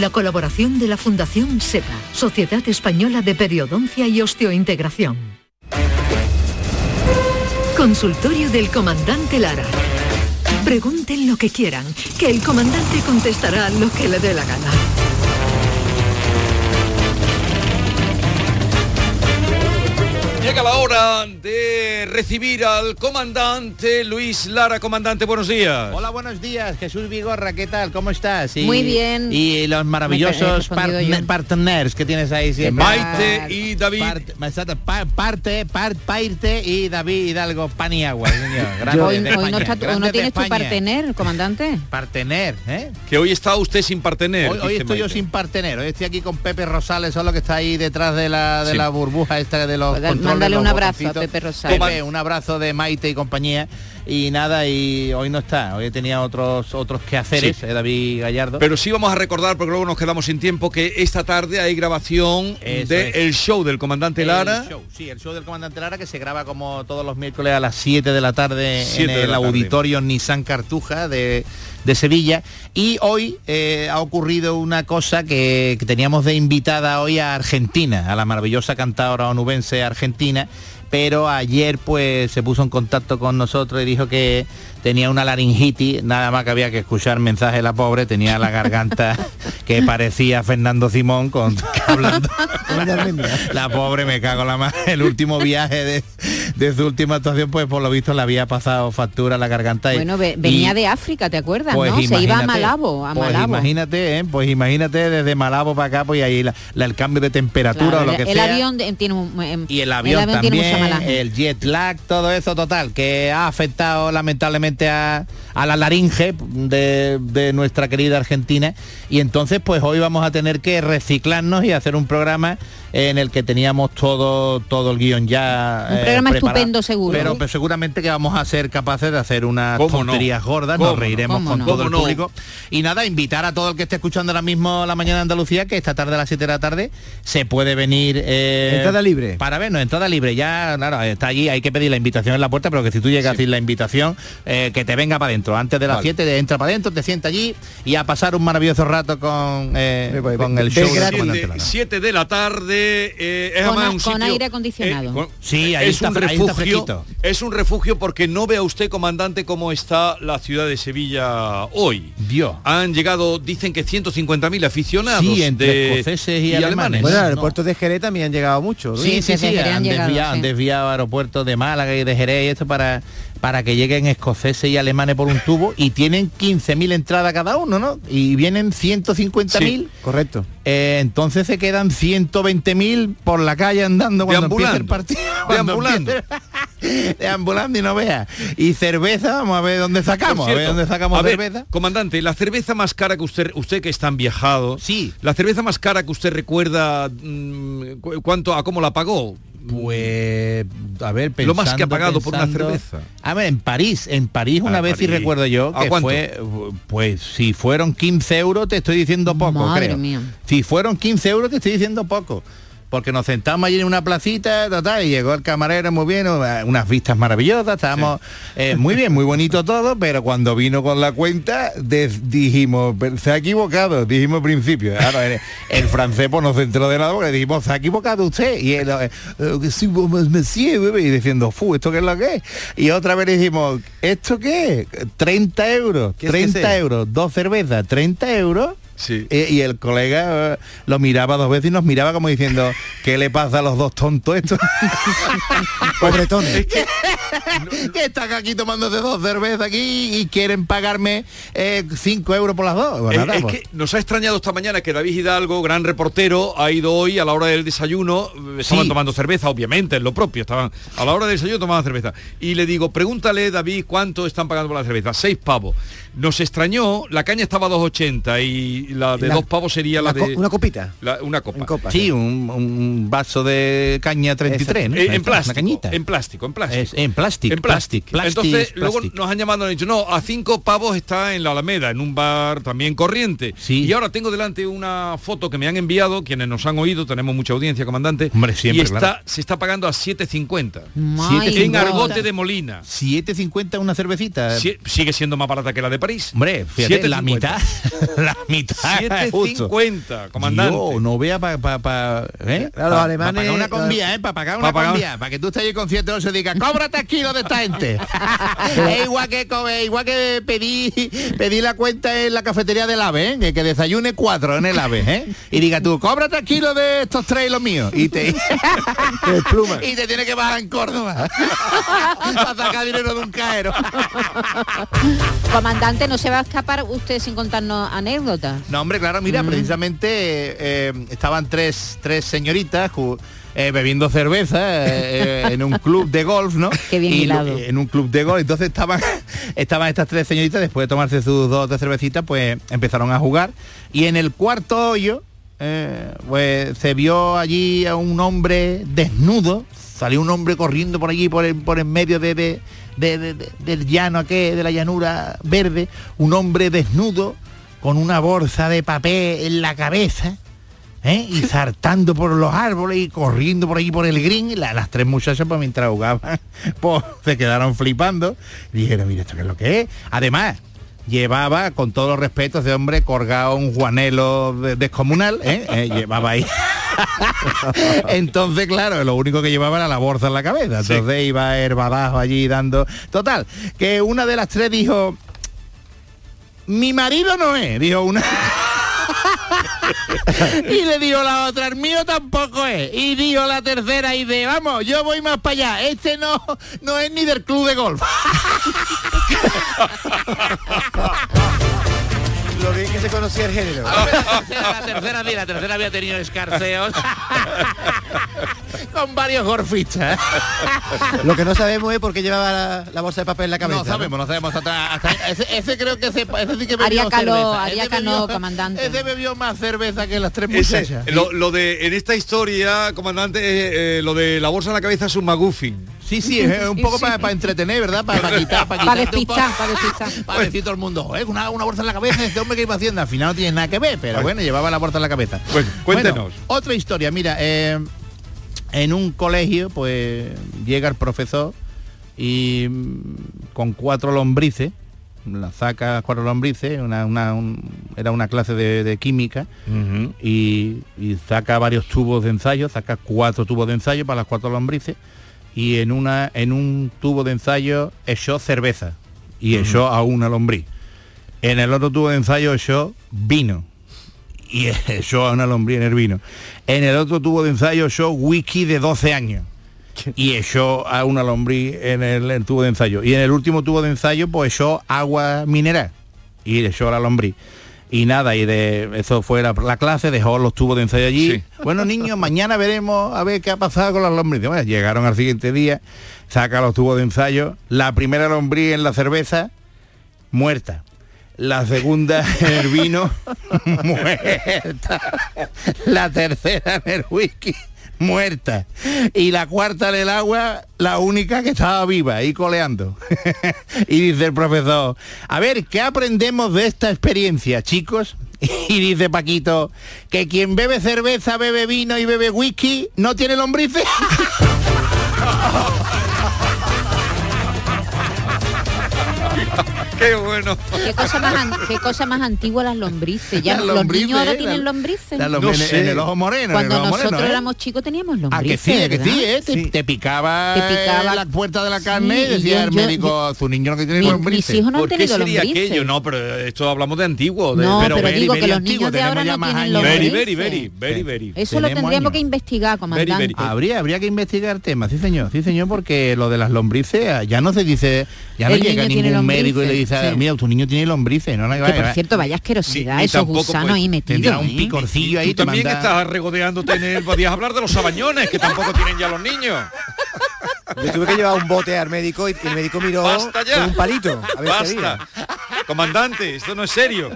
la colaboración de la Fundación SEPA, Sociedad Española de Periodoncia y Osteointegración. Consultorio del Comandante Lara. Pregunten lo que quieran, que el comandante contestará lo que le dé la gana. Llega la hora de recibir al comandante Luis Lara. Comandante, buenos días. Hola, buenos días, Jesús Vigorra, ¿qué tal? ¿Cómo estás? Y- Muy bien. Y los maravillosos yo. partners que tienes ahí siempre. Maite y David. Parte, exacto, pa- parte, par- Pairte y David Hidalgo Paniagua, señor. [laughs] Grande Hoy, hoy no, está tu- grande no tienes tu partener, comandante. Partener, ¿eh? Que hoy está usted sin partener. Hoy, hoy estoy yo sin partener, hoy estoy aquí con Pepe Rosales, solo que está ahí detrás de la, de Sí. la burbuja esta de los Pues controles, mándale un abrazo a. Pepe. Pepe, un abrazo de Maite y compañía. y nada, y hoy no está, hoy tenía otros otros quehaceres, Sí. eh, David Gallardo. Pero sí vamos a recordar, porque luego nos quedamos sin tiempo, que esta tarde hay grabación del el show del comandante El Lara. show, sí, el show del comandante Lara que se graba como todos los miércoles a las 7 de la tarde en 7 de el la tarde. auditorio Nissan Cartuja de, de Sevilla. Y hoy eh, ha ocurrido una cosa que, que teníamos de invitada hoy a Argentina, a la maravillosa cantadora onubense argentina. Pero ayer pues se puso en contacto con nosotros y dijo que tenía una laringitis, nada más que había que escuchar mensaje de la pobre, tenía la garganta [laughs] que parecía Fernando Simón con [laughs] hablando. La pobre me cago en la mano. El último viaje de, de su última actuación, pues por lo visto le había pasado factura a la garganta. y- Bueno, ve- venía y- de África, ¿te acuerdas? pues ¿no? Se iba a Malabo, a pues Malabo. imagínate, ¿eh? pues imagínate desde Malabo para acá, pues ahí la- la- el cambio de temperatura Claro, o lo el, que el sea. avión de- tiene un, em, y el avión, también, mucha el jet lag, todo eso total, que ha afectado lamentablemente a, a la laringe de, de nuestra querida Argentina. Y entonces pues hoy vamos a tener que reciclarnos y hacer un programa en el que teníamos todo, todo el guion ya. Un eh, programa estupendo, seguro. Pero pues, seguramente que vamos a ser capaces de hacer unas ¿Cómo no? tonterías gordas, ¿Cómo nos no? reiremos ¿Cómo con todo ¿Cómo el no? público. Y nada, invitar a todo el que esté escuchando ahora mismo la mañana de Andalucía, que esta tarde a las 7 de la tarde se puede venir. eh, Entrada libre. Para vernos, entrada libre. Ya, claro, está allí, hay que pedir la invitación en la puerta, pero que si tú llegas sin la invitación, eh, que te venga para adentro. Antes de las Vale. 7 te entra para adentro, te sienta allí y a pasar un maravilloso rato con, eh, con el show del comandante Lara. 7 de la tarde eh, es Con además a- un con sitio- aire acondicionado. eh, con- Sí, ahí es está un fre- ahí está refugio es un refugio porque no vea usted comandante cómo está la ciudad de Sevilla hoy Dios han llegado dicen que 150.000 aficionados Sí, entre de- escoceses y alemanes. Bueno, al No. aeropuerto de Jerez también han llegado muchos. ¿no? Sí, sí, sí, han han, llegado, desviado, sí. han desviado aeropuertos de Málaga y de Jerez y esto para, para que lleguen escoceses y alemanes por un tubo y tienen 15.000 entradas cada uno, ¿no? Y vienen 150.000. Correcto. Eh, entonces se quedan 120.000 por la calle andando cuando empiece el partido. [laughs] Deambulando. [laughs] Deambulando y no vea. Y cerveza, vamos a ver dónde sacamos, a ver dónde sacamos a ver, cerveza. comandante la cerveza más cara que usted usted que es tan viajado sí la cerveza más cara que usted recuerda mm, cu- cuánto a cómo la pagó Pues a ver, Lo más que ha pensando, pagado por una pensando- cerveza. A ver, en París, en París una Ah, vez sí París. recuerdo yo ¿A que cuánto? fue, pues si fueron 15 euros te estoy diciendo poco, Madre creo. mía. Si fueron 15 euros te estoy diciendo poco. Porque nos sentamos allí en una placita, y llegó el camarero muy bien, unas vistas maravillosas, estábamos eh, muy bien, muy bonito todo, pero cuando vino con la cuenta dijimos, "Pero se ha equivocado, dijimos al principio. Ahora, el, el francés pues no se enteró de nada porque dijimos, se ha equivocado usted. Y él, eh, eh, pues, bebé", y diciendo, fu, ¿esto qué es lo que es? Y otra vez dijimos, ¿esto qué es? 30 euros, ¿Qué es que 30 sea? euros, dos cervezas, 30 euros. Sí. Eh, y el colega eh, lo miraba dos veces y nos miraba como diciendo, [laughs] ¿qué le pasa a los dos tontos estos? [laughs] Pobretones. [laughs] que están aquí tomándose dos cervezas aquí y quieren pagarme 5 euros por las dos. Bueno, Eh, nada, es pues. que nos ha extrañado esta mañana que David Hidalgo, gran reportero, ha ido hoy a la hora del desayuno, eh, estaban Sí. tomando cerveza, obviamente, es lo propio, estaban a la hora del desayuno tomaban cerveza. Y le digo, pregúntale, David, ¿cuánto están pagando por la cerveza? Seis pavos. Nos extrañó, la caña estaba a 2,80 y la de La- dos pavos sería la, Una, co- de... una copita. la- una copa. En copa. Sí, un, un vaso de caña 33, ¿no? Eh, en Una plástico, cañita. en plástico, en plástico. Es- en plástico, En plástico. plástico, Entonces, plástico, luego nos han llamado y han dicho, no, a cinco pavos está en la Alameda, en un bar también corriente. Sí. Y ahora tengo delante una foto que me han enviado, quienes nos han oído, tenemos mucha audiencia, comandante. Hombre, siempre, y está, claro. se está pagando a 7.50. My En God. Argote de Molina. 7.50 una cervecita. Si- sigue siendo más barata que la de París. Hombre, fíjate, la 7,50. mitad. [laughs] la mitad. justo. 7.50, comandante. Yo no vea para pa, pa, ¿eh? Claro, los Pa- alemanes- pa pagar una convía, ¿eh? Para pagar una Pa convía. Para que tú estés ahí con 7 se diga, cóbrate kilos de esta gente. es igual que igual que pedí, pedí la cuenta en la cafetería del AVE, ¿eh? Que, que desayune cuatro en el AVE, ¿eh? Y diga tú, cóbrate kilos de estos tres y los míos. Y te, [laughs] [laughs] y te tiene que bajar en Córdoba. para sacar dinero de un caero. Comandante, no se va a escapar usted sin contarnos anécdotas. No, hombre, claro, mira, Mm. precisamente eh, estaban tres, tres señoritas eh, bebiendo cerveza eh, en un club de golf, ¿no? [laughs] Qué bien Y. En un club de golf. Entonces estaban, [laughs] estaban estas tres señoritas, después de tomarse sus dos de cervecitas, pues empezaron a jugar. Y en el cuarto hoyo, pues se vio allí a un hombre desnudo. Salió un hombre corriendo por allí, por en, por en medio de, de- de- de- de- del llano aquel, de la llanura verde, un hombre desnudo con una bolsa de papel en la cabeza. ¿eh? y [laughs] saltando por los árboles y corriendo por ahí por el green, y la- las tres muchachas pues mientras jugaban, [laughs] pues se quedaron flipando. Y dijeron, mira, ¿esto qué es lo que es? Además, llevaba, con todos los respetos de hombre, colgado un juanelo de- descomunal, ¿eh? Eh, llevaba ahí. [laughs] Entonces, claro, lo único que llevaba era la bolsa en la cabeza. Entonces iba herbadajo allí dando. Total, que una de las tres dijo, mi marido no es, dijo una. [laughs] y le dijo la otra, el mío tampoco es. Y dijo la tercera y de, vamos, yo voy más para allá. Este no, no es ni del club de golf. Lo bien que se conocía el género. [laughs] la tercera sí, la tercera había tenido escarceos [laughs] con varios golfistas. Lo que no sabemos es por qué llevaba la, la bolsa de papel en la cabeza. No sabemos, no sabemos hasta, hasta- ese, ese creo que se, ese sí que bebió Haría calor, haría Ese calor, bebió- comandante. Ese bebió más cerveza que las tres Ese, muchachas. lo, lo de en esta historia, comandante, eh, eh, lo de la bolsa en la cabeza es un maguffin. Sí, sí, es un poco para, para entretener, ¿verdad? Para, para quitar, para Para quitarte un poco- despistar, para despistar. Para decir todo el mundo, ¿eh? una, una bolsa en la cabeza, este hombre que iba haciendo, al final no tiene nada que ver, pero bueno, llevaba la bolsa en la cabeza. Bueno, cuéntenos. Bueno, otra historia, mira, eh, en un colegio, pues llega el profesor y mm, con cuatro lombrices, la saca cuatro lombrices, una, una- un- era una clase de, de química, y, y saca varios tubos de ensayo, saca cuatro tubos de ensayo para las cuatro lombrices y en una en un tubo de ensayo echó cerveza y echó a una lombriz. En el otro tubo de ensayo echó vino y [laughs] echó a una lombriz en el vino. En el otro tubo de ensayo echó whisky de 12 años y echó a una lombriz en el, el tubo de ensayo. Y en el último tubo de ensayo pues echó agua mineral y echó a la lombriz. Y nada, y de eso fue la, la clase, dejó los tubos de ensayo allí. Bueno, niños, mañana veremos a ver qué ha pasado con las lombrices. Bueno, llegaron al siguiente día, saca los tubos de ensayo, la primera lombriz en la cerveza, muerta. La segunda en el vino, muerta. La tercera en el whisky, muerta. Y la cuarta en el agua, la única que estaba viva y coleando. [laughs] y dice el profesor, a ver, ¿qué aprendemos de esta experiencia, chicos? [laughs] Y dice Paquito, que quien bebe cerveza, bebe vino y bebe whisky, no tiene lombrices. [laughs] Qué bueno. ¿Qué cosa más, an- qué cosa más antigua las lombrices? Ya los lombrices, niños ahora eh, tienen la- lombrices. en- en el ojo moreno, en Cuando ojo nosotros moreno, ¿eh? éramos chicos teníamos A lombrices. que sí, a que ¿verdad? sí, ¿eh? Te, te picaba, Te picaba- eh, la puerta de la carne Sí, y y decía yo- el yo- médico, su niño no que tiene Mi- lombrices. mis hijos no han ¿Por qué tenido sería lombrices. aquello? No, pero esto hablamos de antiguo. De, No, pero very, digo que los antiguo, niños de tenemos ahora ya no más tienen lombrices. very, very, very, very. Eso lo tendríamos que investigar, comandante. Habría, habría que investigar temas, sí señor, sí señor, porque lo de las lombrices ah, ya no se dice, ya no llega ningún médico y le dice, lombrices, sí. mira, tu niño tiene lombrices, no, no, Que por cierto, vaya asquerosidad, Ni- esos gusanos pues, ahí metidos. un ¿eh? picorcillo ahí, Tú te también manda- estás regodeándote en él. Podías hablar de los sabañones, que tampoco tienen ya los niños. Yo tuve que llevar un bote al médico y, el médico miró con un palito. A ver si había. Basta. Comandante, esto no es serio.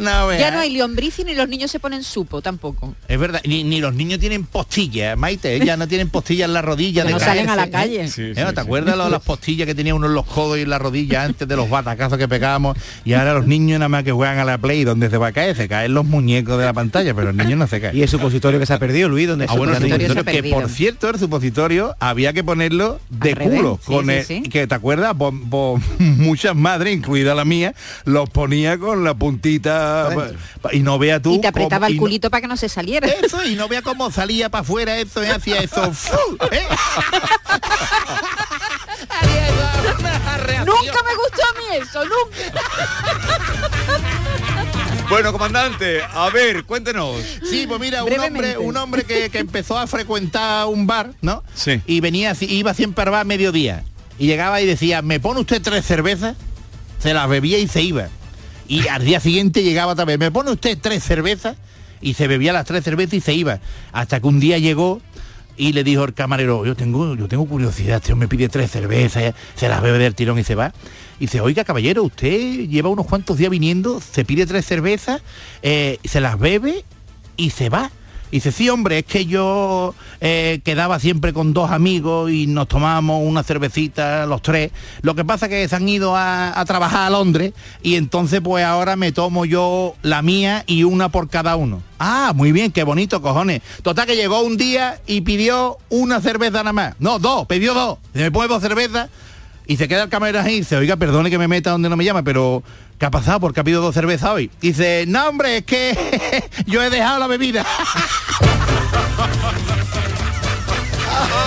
No, vea. Ya no hay lombrices ni los niños se ponen supo tampoco. Es verdad, ni, ni los niños tienen postillas, Maite, ¿eh? ya no tienen postillas en la rodilla. De no salen a la calle. Sí, ¿Eh? sí, ¿Te sí. acuerdas lo- las postillas que tenía uno en los codos y en la rodilla antes de los batacazos que pegábamos? Y ahora los niños nada más que juegan a la play, donde se va a caer? Se caen los muñecos de la pantalla, pero el niño no se cae. Y el supositorio que se ha perdido, Luis, donde Ah, bueno, el supositorio se ha supositorio, que perdido. por cierto el supositorio había que ponerlo de Al culo sí, con sí, el- sí. que te acuerdas [laughs] muchas madres incluida la mía los ponía con la puntita pa- y no vea tú Y te apretaba cómo- el no- culito para que no se saliera. eso y no vea cómo salía para afuera eso y hacía eso. [laughs] ¿eh? [laughs] Nunca me gustó a mí eso, nunca. Bueno, comandante, a ver, cuéntenos. Sí, pues mira, un Brevemente. hombre, un hombre que, que empezó a frecuentar un bar, ¿no? Sí. Y venía, así- iba siempre al bar a mediodía. Y llegaba y decía, ¿me pone usted tres cervezas? Se las bebía y se iba. Y [laughs] al día siguiente llegaba otra vez, ¿me pone usted tres cervezas? Y se bebía las tres cervezas y se iba. Hasta que un día llegó y le dijo el camarero, yo tengo, yo tengo curiosidad, este me pide tres cervezas, se las bebe del tirón y se va. Y dice, oiga caballero, usted lleva unos cuantos días viniendo, se pide tres cervezas, eh, se las bebe y se va. Dice, sí, hombre, es que yo eh, quedaba siempre con dos amigos y nos tomábamos una cervecita los tres. Lo que pasa es que se han ido a, a trabajar a Londres y entonces pues ahora me tomo yo la mía y una por cada uno. Ah, muy bien, qué bonito, cojones. Total que llegó un día y pidió una cerveza nada más. No, dos, pidió dos. ¿Me puedo dos cervezas? Y se queda el camarero ahí y dice, oiga, perdone que me meta donde no me llama, pero ¿qué ha pasado? Porque ha pedido dos cervezas hoy. Dice, no, hombre, es que [laughs] yo he dejado la bebida. [laughs]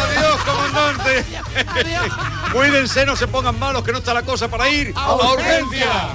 Adiós, comandante. [laughs] Cuídense, no se pongan malos, que no está la cosa para ir a urgencia.